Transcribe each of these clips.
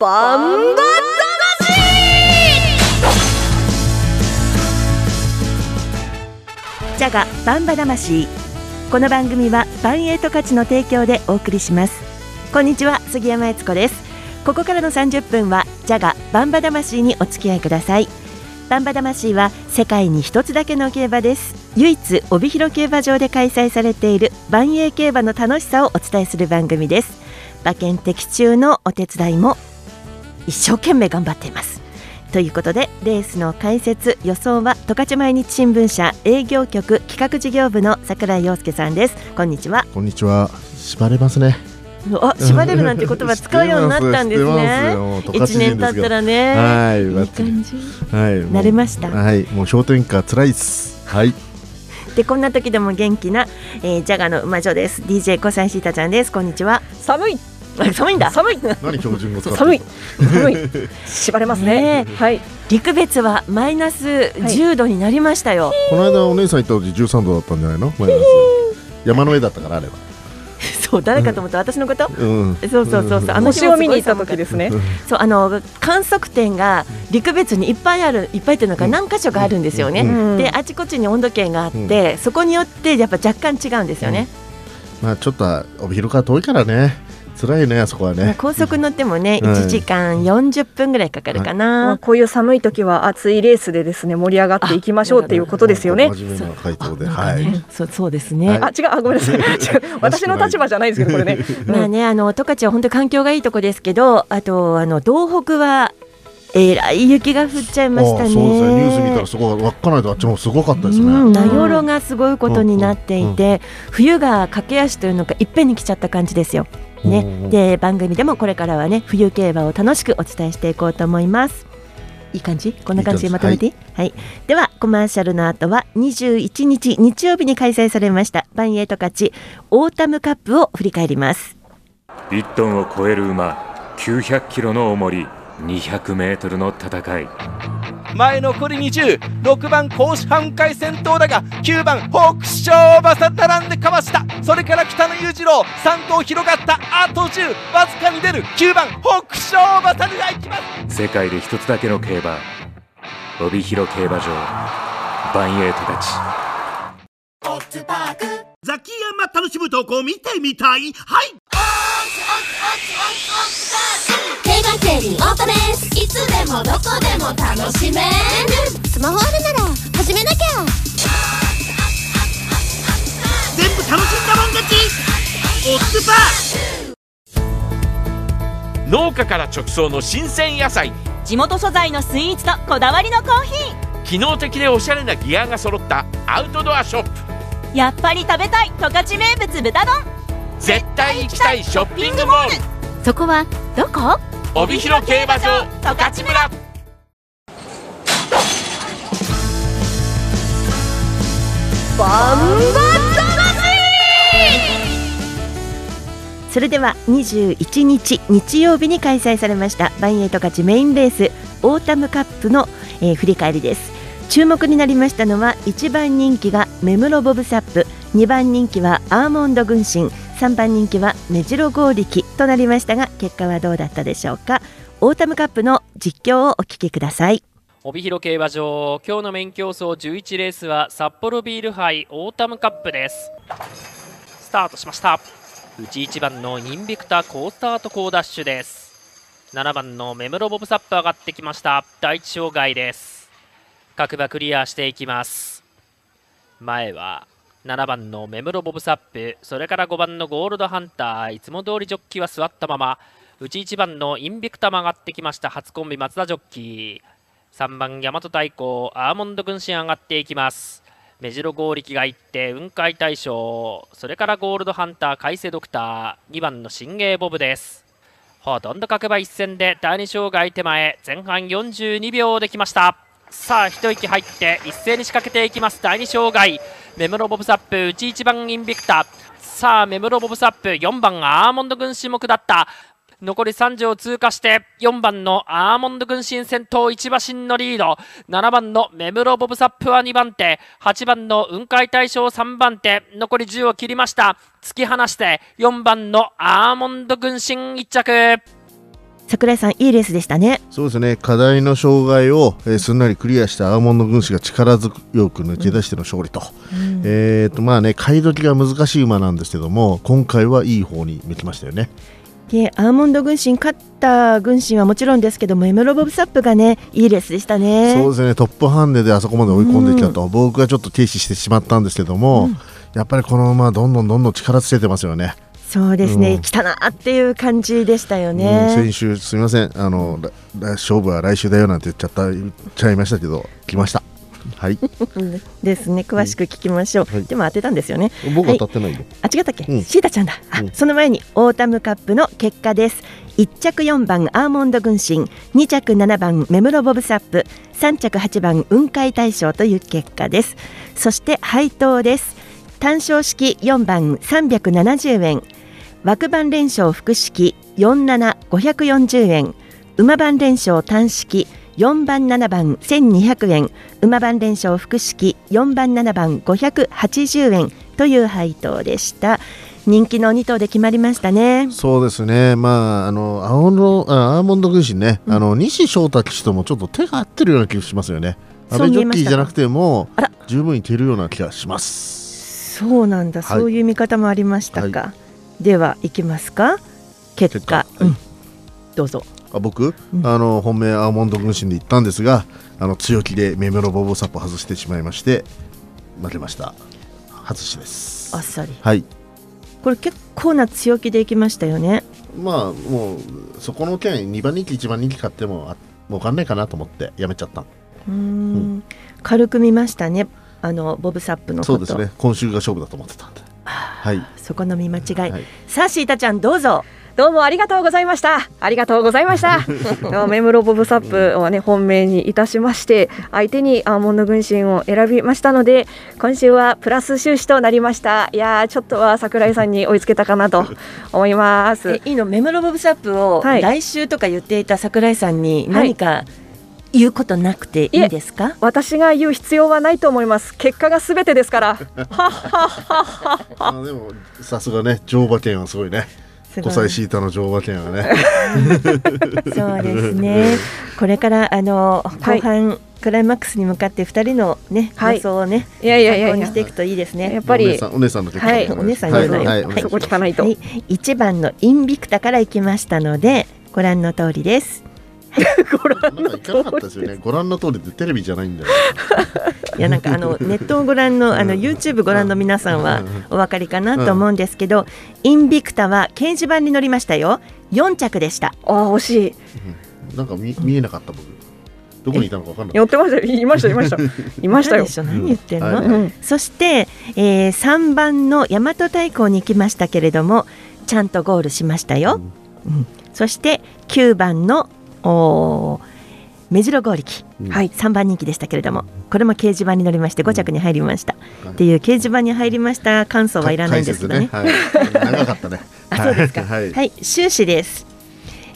バンバジャガバンバ魂。この番組はバンエイト価値の提供でお送りします。こんにちは杉山悦子です。ここからの30分はジャガバンバ魂にお付き合いください。バンバ魂は世界に一つだけの競馬です。唯一帯広競馬場で開催されている万栄競馬の楽しさをお伝えする番組です。馬券的中のお手伝いも一生懸命頑張っています。ということでレースの解説予想は十勝毎日新聞社営業局企画事業部の櫻井陽介さんです。こんにちは。こんにちは。縛れますね。あ縛れるなんて言葉使うようになったんです ね。一年経ったらね。はいいい感じ。はい慣れました。はいもう氷点下辛いっす。はい。でこんな時でも元気な、えー、ジャガの馬女です。DJ 小西シータちゃんです。こんにちは。寒い 寒いんだ。寒い。何標準語使寒い。寒い。縛れますね。ねはい。陸別はマイナス10度になりましたよ、この間お姉さん行った時13度だったんじゃないの？マイナス。山の上だったからあればそう誰かと思った？私のこと、うん。そうそうそうそう。あの星を見に行った時ですね。そうあの観測点が陸別にいっぱいあるいっぱいっていうのがうん。何箇所かあるんですよね、うん。であちこちに温度計があって、そこによってやっぱ若干違うんですよね、まあちょっと帯広から遠いからね辛いねあそこはまあね高速乗ってもね、はい1時間40分ぐらいかかるかな、まあこういう寒い時は熱いレースでですね盛り上がっていきましょうっていうことですよね。真面目な回答で。はい。そうそうですね、はい。あ違う。あごめんなさい。私の立場じゃないですけどこれね。まあね、あの十勝は本当に環境がいいとこですけど、あとあの東北はえらい雪が降っちゃいましたね。あそうですね。ニュース見たらすごい稚内とあっちもすごかったですね。うん、名寄がすごいことになっていて、冬が駆け足というのがいっぺんに来ちゃった感じですよ。ね、うんで番組でもこれからはね冬競馬を楽しくお伝えしていこうと思います。いい感じ？こんな感じでまとめて？いいはい、ではコマーシャルの後は21日日曜日に開催されましたばんえい十勝オータムカップを振り返ります。1トンを超える馬900キロの重り200メートルの戦い。前残り206番甲子半回先頭だが9番北勝馬さん並んでかわした。それから北野裕次郎3頭広がった。あと10わずかに出る。9番北勝馬さんが行きます。世界で一つだけの競馬。帯広競馬場。バンエイトたちザキヤマ楽しむ投稿見てみたい？はいでもどこでも楽しめる。スマホあるなら始めなきゃ。全部楽しんだもん勝ち。オッズパー農家から直送の新鮮野菜。地元素材のスイーツとこだわりのコーヒ機能的でおしゃれなギアが揃ったアウトドアショップ。ーやっぱり食べたい十勝名物豚丼。絶対行きたいショッピングモール。そこはどこ？帯広競馬場十勝村。バンバそれでは21日日曜日に開催されましたバンエイト勝ちメインレースオータムカップの、えー振り返りです。注目になりましたのは1番人気がメムロボブサップ2番人気はアアモンドグンシン3番人気はメジロゴーリキとなりましたが結果はどうだったでしょうか？オータムカップの実況をお聞きください。帯広競馬場今日のメイン競走11レースはサッポロビール杯オータムカップです。スタートしました。内1番のインビクタ好スタート好ダッシュです。7番のメムロボブサップ上がってきました。第一障害です。各馬クリアしていきます。前は7番のメムロボブサップそれから5番のゴールドハンターいつも通りジョッキーは座ったまま内1番のインビクタも上がってきました初コンビ松田ジョッキー。3番大和太鼓アーモンド軍神上がっていきます。目白剛力が行って雲海大将。それからゴールドハンター海瀬ドクター。2番の新芸ボブです。ほとんど各馬一戦で第2障害手前前半42秒できました。さあ一息入って一斉に仕掛けていきます。第2障害メムロボブサップ内1番インビクタさあメムロボブサップ4番アーモンド軍種目だった。残り3を通過して4番のアーモンド軍神先頭1馬身のリード。7番のメムロボブサップは2番手。8番の雲海大将3番手。残り10を切りました。突き放して4番のアーモンド軍神1着。桜井さんいいレースでしたね。そうですね。課題の障害を、えーすんなりクリアしたアーモンド軍師が力強く抜け出しての勝利と、えーとまあね買い時が難しい馬なんですけども今回はいい方に向きましたよね。でアーモンド軍神勝った軍神はもちろんですけどもエムロボブサップがねいいレースでしたね。そうですね。トップハンデであそこまで追い込んできたと、僕はちょっと停止してしまったんですけども、やっぱりこの馬どんどんどんどん力つけてますよねそうですね、うん。来たなっていう感じでしたようんね先週すみません。あの勝負は来週だよなんて言っちゃった言っちゃいましたけど来ました。はい。う んですね。詳しく聞きましょう、はい。でも当てたんですよね。僕ははい。当たってないよ、あ違ったっけ、うん。シータちゃんだ、あうん。その前にオータムカップの結果です。1着4番アーモンド軍神。2着7番メムロボブサップ。3着8番雲海大賞という結果です。そして配当です。単勝式4番370円枠番連勝複式47540円。馬番連勝単式4番7番1200円。馬番連勝複式4番7番580円。という配当でした。人気の2頭で決まりましたね。そうですね。まああの青のあアーモンド軍神ね、あの西翔太騎手ともちょっと手が合ってるような気がしますよね。そう阿部ジョッキーじゃなくても十分いけるような気がします。そうなんだ、はい。そういう見方もありましたか、はではいきますか。結果。うん、どうぞ。あ僕、うん。あの本命アーモンド軍神で行ったんですがあの強気でメメロボボサップ外してしまいまして負けました。外しです。あっさり。はい。これ結構な強気でいきましたよね。まあもうそこの件2番人気1番人気買ってもあ儲かんないかなと思ってやめちゃった。うーん。軽く見ましたね。あのボブサップのこと。そうですね。今週が勝負だと思ってたんではいそこの見間違い、はいさあシータちゃんどうぞどうもありがとうございました。ありがとうございました。メムロボブサップをね本命にいたしまして、相手にアーモンド軍神を選びましたので、今週はプラス収支となりました。いやーちょっとは桜井さんに追いつけたかなと 思いますえ。いいの？メムロボブサップをはい来週とか言っていた桜井さんに何か言うことなくていいですか、私が言う必要はないと思います。結果がすべてですから。あでもさすがね乗馬券はすごいね。シータの乗馬券はね。そうですね。これからあの後半、クライマックスに向かって二人のね、はい。予想をね、いやいやいやいや。参考にしていくといいですね。やっぱりお姉さんお姉さんの結果はいお姉さんはいはいはい。そこ聞かないと。はい、一番のインビクタから行きましたので、ご覧の通りです。なんか行かなかったですよね。ご覧の通りでテレビじゃないんだよいやなんかあの ネットをご覧のあの YouTube ご覧の皆さんはお分かりかなと思うんですけど、インビクタは掲示板に載りましたよ。4着でした。あー惜しい。なんか見見えなかった僕。どこにいたのか分かんない寄ってました？よ。いましたいました。いました よ。で。しょ何言ってんの、そして、えー、3番の大和太鼓に行きましたけれどもちゃんとゴールしましたよ、うん。そして9番のおー。目白剛力、うん。はい、3番人気でしたけれどもこれも掲示板に乗りまして5着に入りました、はいっていう掲示板に入りました。感想はいらないんですけどね。ね。はい、長かったね。あそうですか。はい、はい、収支です。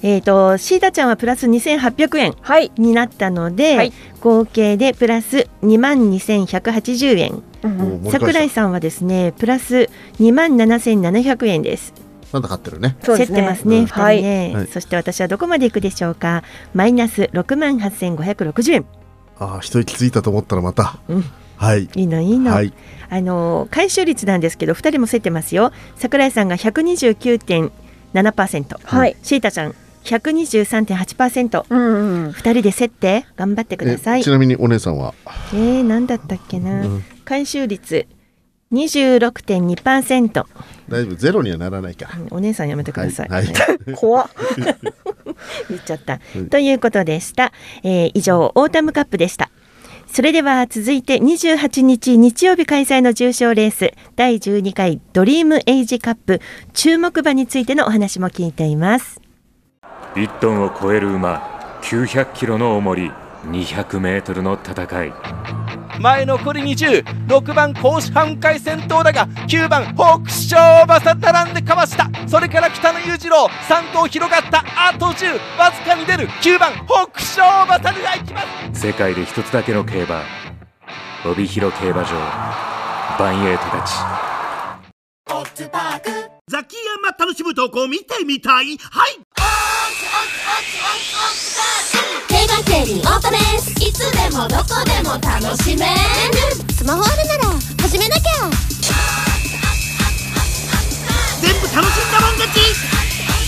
えっ、とシータちゃんはプラス2800円はい。になったので、はい。合計でプラス2万2180円。うんうん。もう盛り返桜井しさんはですねプラス2万7700円です。たなんだ勝ってるねそうですね競ってますね、うん二人ね、はいそして私はどこまで行くでしょうか。マイナス6万8560円。ああ一息ついたと思ったらまた、うんはいいいのいいの。はいあの回収率なんですけど2人も競ってますよ。桜井さんが129.7%、はい。シータちゃん123.8%。うんうん。二人で競って頑張ってください。えちなみにお姉さんは、えー、何だったっけな、うん回収率26.2%大丈夫ゼロにはならないか。お姉さんやめてください、はい。はい。怖っ。言っちゃった、うんということでした、えー以上オータムカップでした。それでは続いて28日日曜日開催の重賞レース第12回ドリームエイジカップ注目馬についてのお話も聞いています。1トンを超える馬900キロの重り200メートルの戦い。前残り206番甲子半回先頭だが9番北勝馬さ並んでかわした。それから北野裕次郎3頭広がったあと10わずかに出る9番北勝馬さが行きます。世界で一つだけの競馬帯広競馬場バンエイトたちザキヤマ楽しむ投稿見てみたい？はいリーオートです。いつでもどこでも楽しめる。スマホあるなら始めなきゃ。全部楽しんだもん勝ち。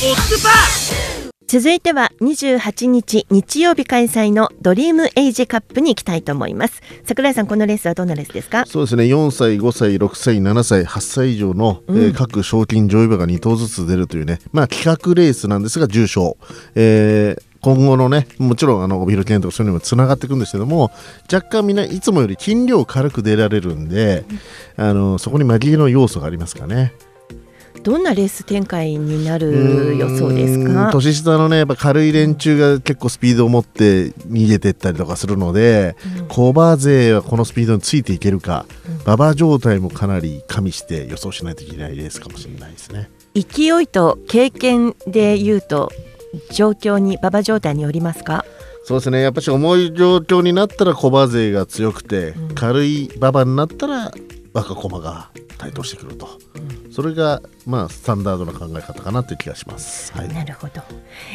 オッズパー続いては28日日曜日開催のドリームエイジカップに行きたいと思います。桜井さんこのレースはどんなレースですか？そうですね。4歳5歳6歳7歳8歳以上の、うん。えー各賞金上位馬が2頭ずつ出るというね。まあ企画レースなんですが重賞、えー今後のねもちろんあの帯広記念とかそういうのにもつながっていくんですけども若干みんないつもより斤量軽く出られるんで、あのそこに紛れの要素がありますかね。どんなレース展開になる予想ですうんか年下のねやっぱ軽い連中が結構スピードを持って逃げていったりとかするので、コバ勢はこのスピードについていけるか、馬場状態もかなり加味して予想しないといけないレースかもしれないですね。勢いと経験で言うと状況に馬場状態によりますか？そうですね。やっぱし重い状況になったらコバ勢が強くて、軽い馬場になったら若駒が台頭してくると、それがまあスタンダードな考え方かなという気がします。はい、なるほど、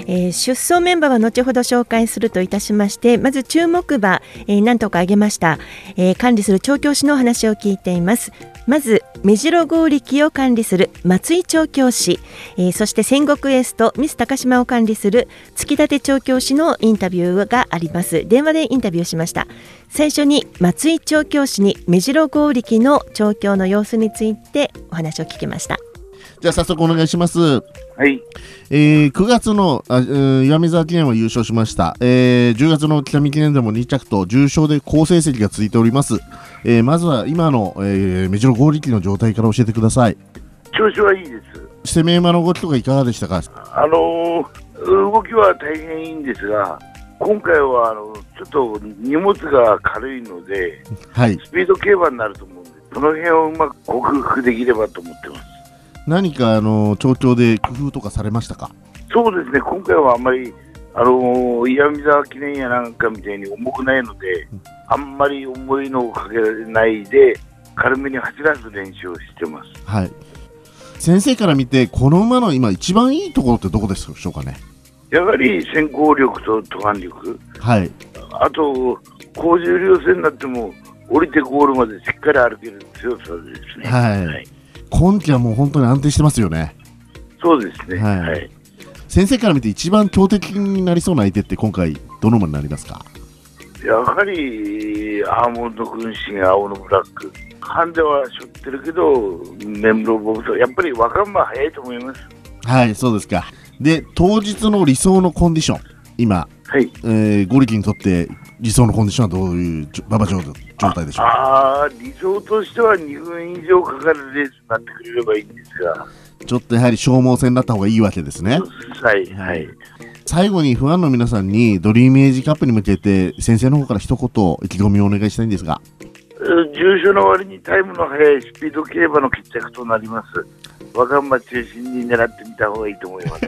えー出走メンバーは後ほど紹介するといたしましてまず注目馬、えー何とか挙げました、えー管理する調教師のお話を聞いていますまず目白剛力を管理する松井調教師、えーそして戦国エースとミス高島を管理する月立調教師のインタビューがあります。電話でインタビューしました。最初に松井調教師に目白剛力の調教の様子についてお話を聞きました。じゃあ早速お願いします。はい。えー9月のあ、えー岩見沢記念は優勝しました、えー10月の北見記念でも2着と重賞で好成績が続いております、えーまずは今の、えー、目白剛力の状態から教えてください調子はいいです。攻め馬の動きとかいかがでしたか？あのー動きは大変いいんですが、今回はあのちょっと荷物が軽いので、はいスピード競馬になると思うんで、その辺をうまく克服できればと思ってます。何かあの調教で工夫とかされましたか？そうですね、今回はあんまり、あのー岩見沢記念やなんかみたいに重くないので、あんまり重いのをかけられないで、軽めに走らす練習をしてます。はい。先生から見てこの馬の今一番いいところってどこでしょうかね？やはり先行力と途半力、はい。あと、高重量戦になっても、降りてゴールまでしっかり歩ける強さですね。はい、今季はもう本当に安定してますよねそうですね。はいはい。先生から見て一番強敵になりそうな相手って今回どの馬になりますか？やはり、アーモンド軍神、青のブラック。ハンデは背負ってるけど、メンブロボブと、やっぱり若馬早いと思います。はいそうですかで当日の理想のコンディション今、はい。えー、ゴリキにとって理想のコンディションはどういう馬場状状態でしょうか？ああ、理想としては2分以上かかるレースになってくれればいいんですが、ちょっとやはり消耗戦になった方がいいわけですね。はい、はい。最後にファンの皆さんにドリームエイジカップに向けて先生の方から一言意気込みをお願いしたいんですが。うん重賞の割にタイムの速いスピード競馬の決着となります。若馬中心に狙ってみた方がいいと思います。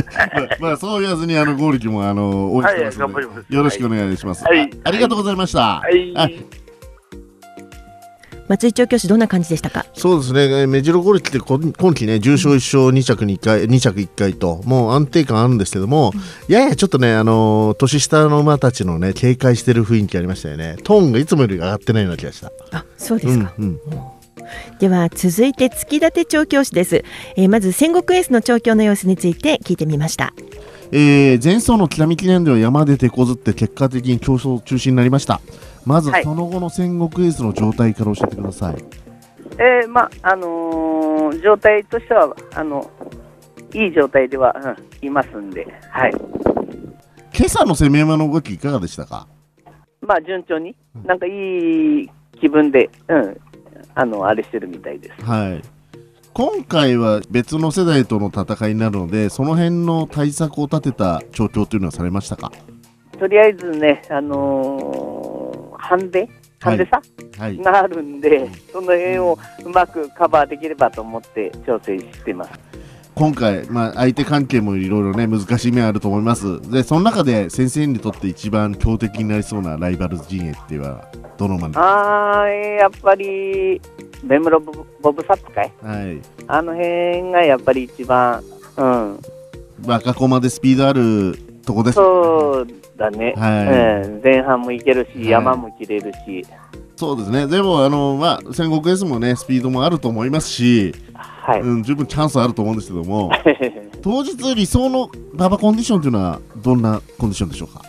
まあそう言わずにあのゴリキもあの応援してますはい頑張ります。よろしくお願いします、はい。あありがとうございました、はい。あ松井調教師どんな感じでしたか？そうですね、えー目白ゴリキって今今季ね、重賞1勝2着2回、2着1回と、もう安定感あるんですけども、ややちょっとね、あのー年下の馬たちのね、警戒してる雰囲気ありましたよね。トーンがいつもより上がってないような気がした。あそうですか、うんうん。では続いて月立調教師です、えーまず戦国エースの調教の様子について聞いてみました。えー前走の北見記念では山で手こずって結果的に競争中止になりました。まずはいその後の戦国エースの状態から教えてください。えーまああのー状態としてはあのいい状態では、うんいますんで、はい今朝の攻め馬の動きいかがでしたか？まあ、順調に、なんかいい気分で、うん、あのあれしてるみたいです。はい。今回は別の世代との戦いになるので、その辺の対策を立てた調教というのはされましたか？とりあえずね、あのーハンデ、ハンデ差、はい。があるんで、その辺をうまくカバーできればと思って調整してます。今回、まあ、相手関係もいろいろね、難しい面あると思います。で、その中で先生にとって一番強敵になりそうなライバル陣営っていうのは、どの馬で？すかあやっぱり、ベムロボブボブサップかい？はい。あの辺がやっぱり一番、うん、若駒でスピードあるとこですそうだね、はい。うん。前半もいけるし、はい。山も切れるし、そうですね。でもあのまあ戦国 S もねスピードもあると思いますし、うん、十分チャンスあると思うんですけども 当日理想の馬場コンディションというのはどんなコンディションでしょうか？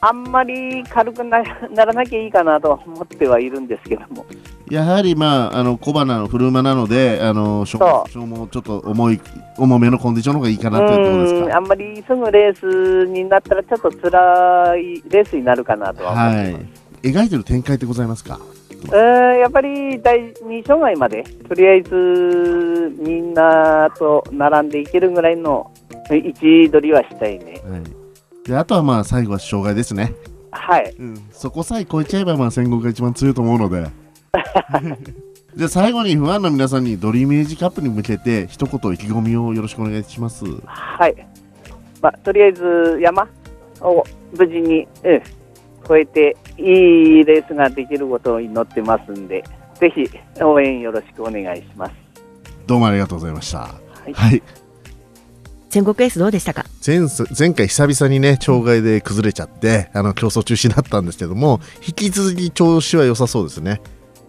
あんまり軽くなならなきゃいいかなとは思ってはいるんですけども、やはりまああの小花のフル馬なのであの消耗ちょっと重い重めのコンディションの方がいいかなというところですか？うんあんまりすぐレースになったら、ちょっと辛いレースになるかなとは思ってはい描い。てる展開ってございますかうんやっぱり第2障害まで、とりあえずみんなと並んでいけるぐらいの位置取りはしたいね。であとはまあ最後は障害ですね。はい、そこさえ超えちゃえばまあ戦国が一番強いと思うので。じゃあ最後にファンの皆さんにドリームエイジカップに向けて一言意気込みをよろしくお願いします。はい。まあ、とりあえず山を無事に、うん、越えていいレースができることを祈ってますんで、ぜひ応援よろしくお願いします。どうもありがとうございました。はい、戦国エースどうでしたか前前回久々にね障害で崩れちゃってあの競争中止になったんですけども引き続き調子は良さそうですね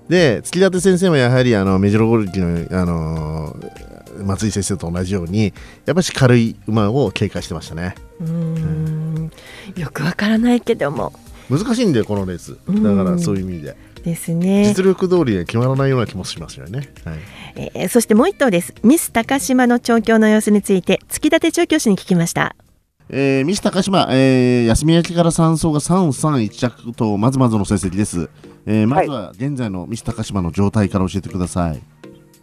で月立先生もやはりあのメジロゴルキの、あのー松井先生と同じようにやっぱり軽い馬を警戒してましたねうんよくわからないけども難しいんだよこのレースだからそういう意味でですね。実力通り決まらないような気もしますよね、はい、えーそしてもう一頭です。ミス高島の調教の様子について月立調教師に聞きました。えー、ミス高島、えー、休み明けから3走が3、3、1着とまずまずの成績です、えーまずは現在のミス高島の状態から教えてください、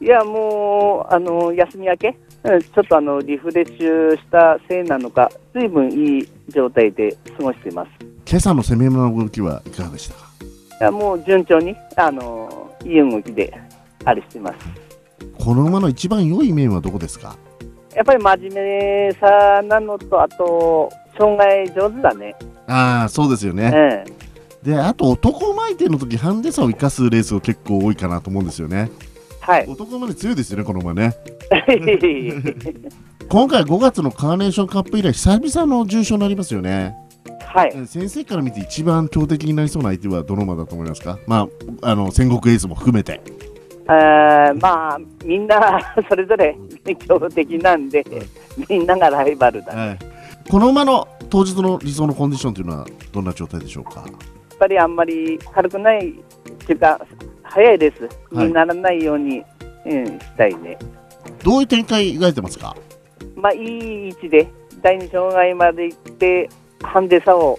いや、もう、あの、休み明け、うんちょっとあの、リフレッシュしたせいなのか、随分いい状態で過ごしています。今朝の攻め馬の動きはいかがでしたか？いや、もう順調に、あの、いい動きで、あれしてます。この馬の一番良い面はどこですか？やっぱり真面目さなのと、あと、障害上手だね。ああそうですよね、えであと男馬相手の時ハンデ差を生かすレースが結構多いかなと思うんですよね。はい。男馬で強いですよねこの馬ね。今回5月のカーネーションカップ以来久々の重賞になりますよねはい。先生から見て一番強敵になりそうな相手はどの馬だと思いますか？まああの戦国エースも含めて。えーまあ、みんな それぞれ強敵なんで、みんながライバルだ。ね。やっこの馬の当日の理想のコンディションというのはどんな状態でしょうか？ぱりあんまり軽くないっていうか、速いレースにならないように、うん、したいね。どういう展開描いてますか？まあ、いい位置で、第二障害まで行って、ハンデ差を、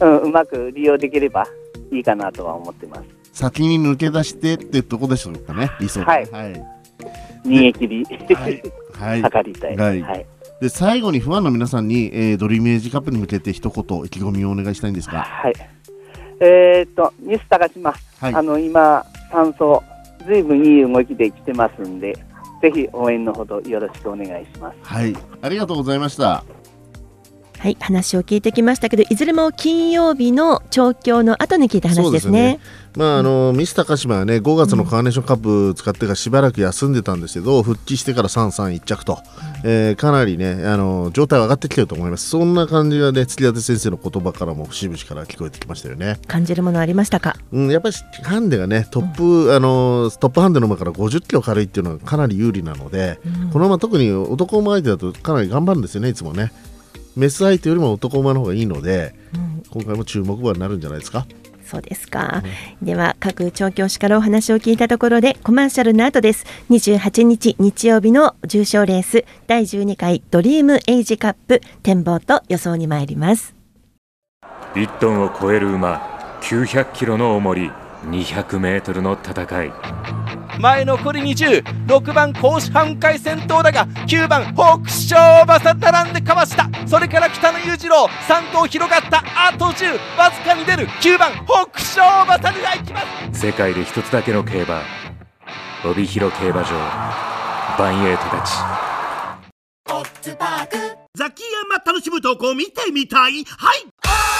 うん、うまく利用できればいいかなとは思ってます。先に抜け出してってとこでしょうかね理想は。い。はい。逃げ切り、はい、測りたい。はい。はい。で最後にファンの皆さんに、えードリームエイジカップに向けて一言意気込みをお願いしたいんですが。はい。えーっと、ミス高島、はい。あの、今、3走、ずいぶんいい動きで来てますんで、ぜひ応援のほどよろしくお願いします。はい。ありがとうございましたはい話を聞いてきましたけどいずれも金曜日の調教の後に聞いた話ですね。まああのミス高島はね5月のカーネーションカップ使ってからしばらく休んでたんですけど復帰してから3、3、1着と、えーかなりねあの状態は上がってきてると思います。そんな感じがね月立先生の言葉からも節々から聞こえてきましたよね。感じるものありましたか？うん、やっぱりハンデがねトップ、あのトップハンデの馬から50キロ軽いっていうのはかなり有利なので、この馬特に男馬相手だとかなり頑張るんですよねいつもねメス相手よりも男馬の方がいいので、今回も注目馬になるんじゃないですか？そうですか、では各調教師からお話を聞いたところでコマーシャルの後です。28日日曜日の重賞レース第12回ドリームエイジカップ展望と予想に参ります。1トンを超える馬900キロの重り200メートルの戦い前残り206番甲子半回先頭だが9番北勝馬さん並んでかわした。それから北野裕次郎3頭広がったあと10わずかに出る。9番北勝馬さんが行きます。世界で一つだけの競馬。帯広競馬場。バンエイトたちザキヤマ楽しむ投稿見てみたい。はい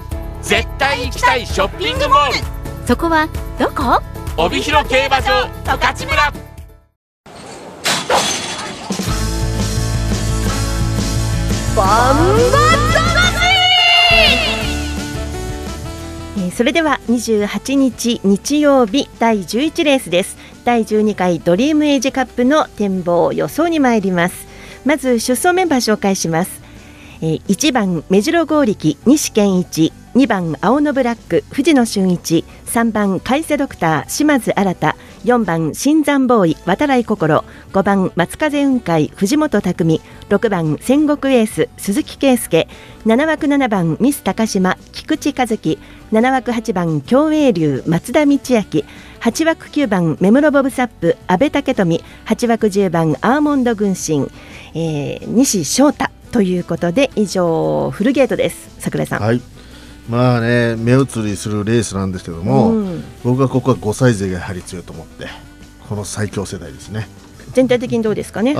絶対行きたいショッピングモール。そこはどこ？帯広競馬場十勝村。バンえーそれでは28日日曜日第11レースです。第12回ドリームエイジカップの展望予想に参ります。まず出走メンバー紹介します、えー1番目白剛力西健一2番青のブラック藤野俊一3番海瀬ドクター島津新4番新山ボーイ渡来心5番松風雲海藤本匠6番戦国エース鈴木圭介7枠7番ミス高島菊池和樹7枠8番共栄流松田道明8枠9番目室ボブサップ阿部武富8枠10番アーモンド軍神、えー西翔太ということで以上フルゲートです。桜井さん、はい。まあね目移りするレースなんですけども、うん。僕はここは5歳勢がやはり強いと思ってこの最強世代ですね。全体的にどうですかね？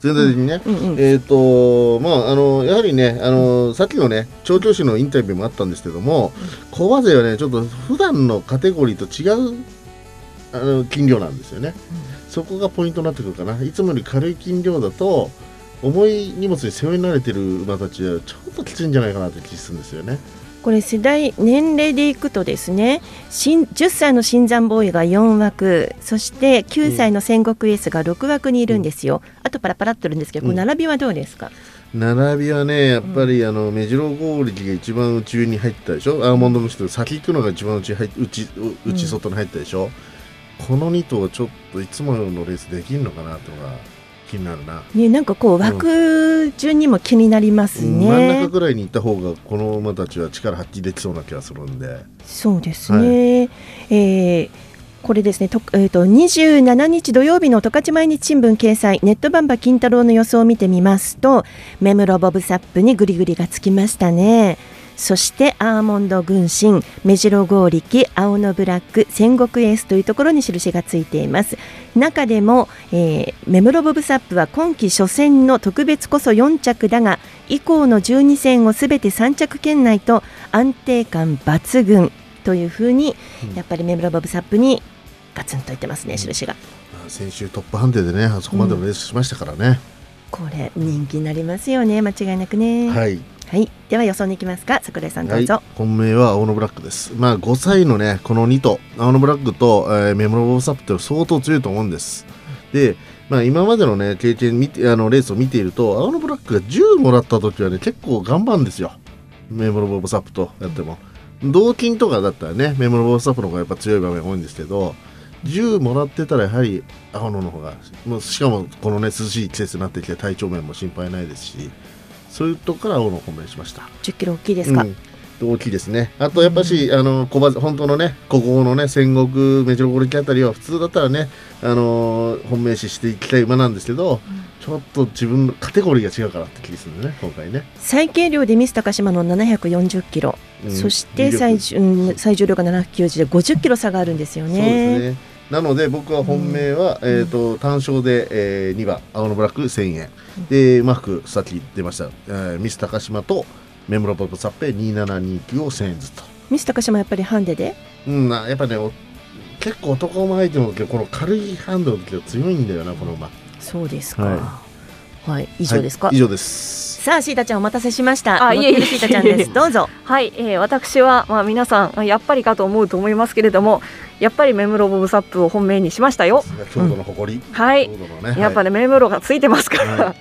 全体的にね、うんうんうん。えっ、とまああのやはりねあのさっきのね調教師のインタビューもあったんですけども小馬勢はねちょっと普段のカテゴリーと違うあの斤量なんですよね、そこがポイントになってくるかな。いつもより軽い斤量だと重い荷物に背負い慣れてる馬たちはちょっときついんじゃないかなって気するんですよね。これ世代年齢でいくとですね新10歳の新山ボーイが4枠そして9歳の戦国エースが6枠にいるんですよ、あとパラパラっといるんですけど、この並びはどうですか？並びはねやっぱり、あの目白剛力が一番内に入ったでしょ？アーモンド虫と先行くのが一番内内内外に入ったでしょ、この2頭ちょっといつものレースできるのかなっていうのが気になるな、ね、なんかこう枠順にも気になりますね、真ん中ぐらいに行った方がこの馬たちは力発揮できそうな気がするんで。そうですね、えーこれですね、とえー、と27日土曜日の十勝毎日新聞掲載、ネットバンバ金太郎の予想を見てみますと、目室ボブサップにグリグリがつきましたね。そしてアーモンド軍神、目白剛力、青のブラック、戦国エースというところに印がついています。中でも、えー、目室ボブサップは今季初戦の特別こそ4着だが、以降の12戦をすべて3着圏内と安定感抜群というふうに、やっぱりメムロボブサップにガツンといってますね、印が。まあ先週トップハンデでねあそこまでのレースしましたからね、これ人気になりますよね、間違いなくね。はい。はい、では予想に行きますか、桜井さんどはい。、本命は青のブラックです。まあ5歳のね、この2頭、青のブラックと、えーメモロボブサップって相当強いと思うんです。で、まあ今までのね、経験見て、あのレースを見ていると、青のブラックが10もらった時はね、結構頑張るんですよ。メモロボブサップとやっても。同金とかだったらね、メモロボブサップの方がやっぱ強い場面多いんですけど、10もらってたらやはり青野の方が、もうしかもこのね、涼しい季節になってきて体調面も心配ないですし、そういうとこから青野を本命にしました。10キロ大きいですか？うん大きいですね。あとやっぱし、あの小馬本当のね、ここのね、戦国メジロゴリキあたりは普通だったらね、あのー本命視していきたい馬なんですけど、ちょっと自分のカテゴリーが違うかなって気がするんでね、今回ね。最軽量でミス高島の740キロ、うんそして最重うん最重量が790で50キロ差があるんですよね。そうですね。なので僕は本命は、えっ、と単勝で、えー、2番青のブラック1000円、でマークさっき出ました、えーミス高島とメムロポップサッペ2729を1000円ずつと。ミス高島やっぱりハンデで？うん、なやっぱねお結構男馬相手のこの軽いハンドルの時は強いんだよなこの馬。そうですか。ははい、以上ですか？はい以上ですさあシータちゃんお待たせしました。あ、いえいえ、シータちゃんです。どうぞ。はい、えー私は、まあ、皆さん、あやっぱりかと思うと思いますけれども。やっぱりメムロボブサップを本命にしましたよ。京都の誇り、はい京都のねやっぱね、メムロがついてますから。は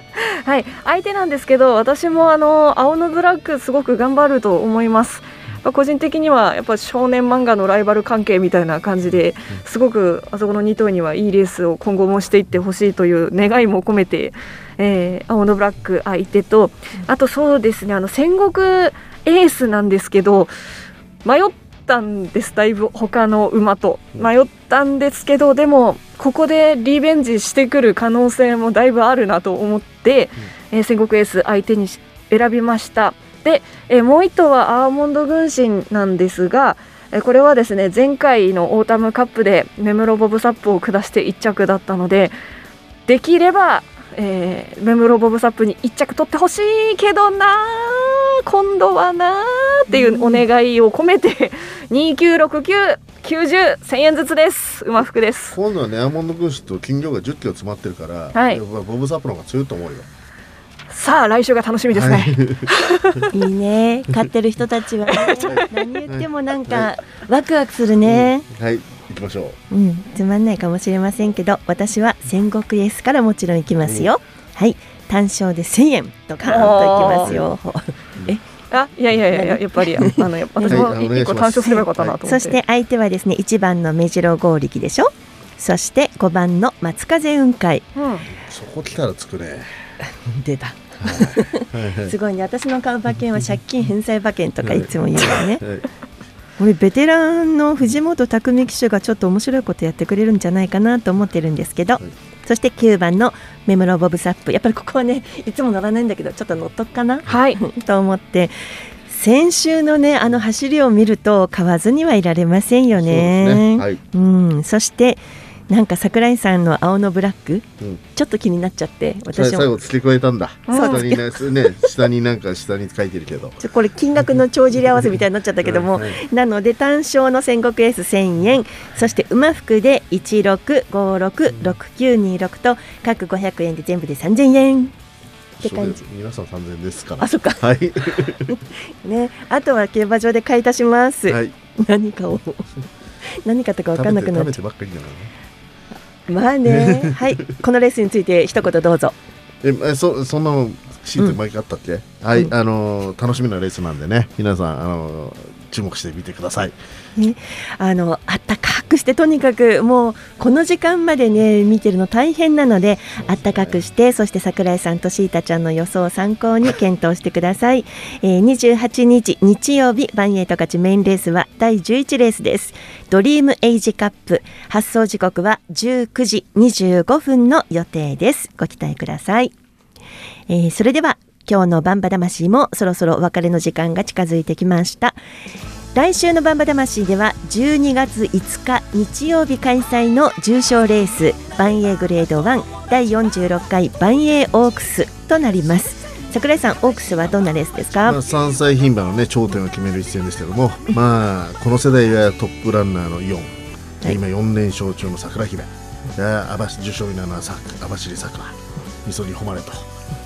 はい、相手なんですけど、私もあの青のブラックすごく頑張ると思います。まあ個人的にはやっぱ少年漫画のライバル関係みたいな感じですごくあそこの2頭にはいいレースを今後もしていってほしいという願いも込めて、えー青のブラック相手と。あとそうですねあの戦国エースなんですけど迷ったんですだいぶ他の馬と。迷ったんですけどでもここでリベンジしてくる可能性もだいぶあるなと思って、えー戦国エース相手にし選びましたで、えーもう1頭はアーモンド軍神なんですが、えーこれはですね前回のオータムカップでメムロボブサップを下して1着だったのでできれば、えーメムロボブサップに1着取ってほしいけどな今度はなっていうお願いを込めて2969901000円ずつです。馬服です。今度はねアーモンド軍師と金魚が1 0キロ詰まってるから、はい。ボブサップの方が強いと思うよさあ来週が楽しみですね、い。いね。買ってる人たちは。ね 何言ってもなんかワクワクするね、はい。行きましょう。ん、つまんないかもしれませんけど私は戦国エースからもちろん行きますよ、はい。単勝で1000円とカーンと行きますよ。え？あいやいやいやいややっぱりあのやっぱ 私も一個単勝すればよかったなと思って、そして相手はですね1番の目白剛力でしょ？そして5番の松風雲海。うん。うそこ来たらつくね。出た。はいはいすごいね。私の買う馬券は借金返済馬券とかいつも言うよね。はい。俺ベテランの藤本匠騎手がちょっと面白いことやってくれるんじゃないかなと思ってるんですけど、そして9番のメムロボブサップ。やっぱりここはねいつも乗らないんだけどちょっと乗っとくかな？はい。と思って。先週のねあの走りを見ると買わずにはいられませんよそうですね。ね。はい。うん、そしてなんか桜井さんの青のブラック、うん。ちょっと気になっちゃってさ私も最後付け加えたんだ。下にねね下になんか下に書いてるけど。これ金額の帳尻合わせみたいになっちゃったけども、はいなので単勝の戦国エース1000円。そして馬服で16566926と各500円で全部で3000円。って感じ。皆さん3000円ですから。あそっか。はい。ね。あとは競馬場で買い足します、はい。何かを何かとか分かんなくなっちゃ食べてばっかりじゃないうまあね。はい。このレースについて一言どうぞ。ええそそんなのシート毎回あったっけ、はい、うん。あのー楽しみなレースなんでね。皆さんあのー注目してみてくださいね、あのあったかくしてとにかくもうこの時間までね見てるの大変なのであったかくしてそして桜井さんとシータちゃんの予想を参考に検討してください、えー、28日日曜日バンエイト勝ちメインレースは第11レースです。ドリームエイジカップ発送時刻は19時25分の予定です。ご期待ください、えーそれでは今日のバンバ魂もそろそろお別れの時間が近づいてきました。来週のバンバ魂では12月5日日曜日開催の重賞レースバンエーグレード1第46回バンエーオークスとなります。桜井さんオークスはどんなレースですか、まあ、3歳牝馬のね頂点を決める一戦ですけどもまあこの世代はトップランナーのイオン、はい。今4連勝中の桜姫。で網走受賞ウィナーのさ網走さくらみそに誉れと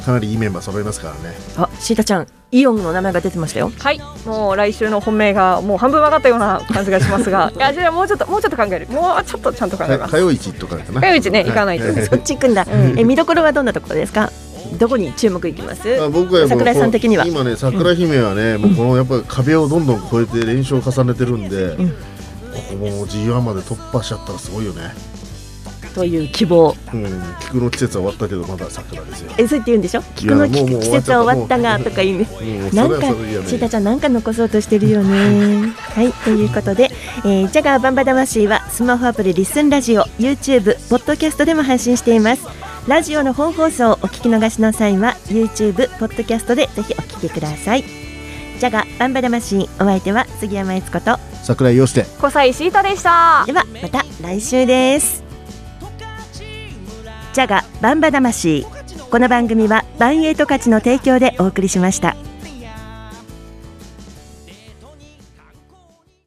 かなりいいメンバー揃いますからね。あシータちゃんイオンの名前が出てましたよ。はい。もう来週の本命がもう半分分かったような感じがしますが。いやじゃあもうちょっともうちょっと考える。もうちょっとちゃんと考えます。か火曜市とかかな。火曜市ね行かないと。は そっち行くんだ、え見どころはどんなところですか？どこに注目いきます？あ僕はもう桜井さん的には。今ね桜姫はね、もうこのやっぱり壁をどんどん越えて連勝を重ねてるんで、ん。ここも G1 まで突破しちゃったらすごいよねという希望。うん菊の季節は終わったけどまだ桜ですよ。えそうやって言うんでしょ？菊の季節は終わったがとか言う。ね もうなんかそれはそれでやめシータちゃんなんか残そうとしてるよね。はいということで、えー、ジャガーバンバ魂はスマホアプリリスンラジオ YouTube ポッドキャストでも配信しています。ラジオの本放送をお聞き逃しの際は YouTube ポッドキャストでぜひお聞きください。ジャガーバンバ魂お相手は杉山悦子と桜井陽介。小西シータでした。ではまた来週ですジャガバンバ魂この番組はバンエイト価値の提供でお送りしました。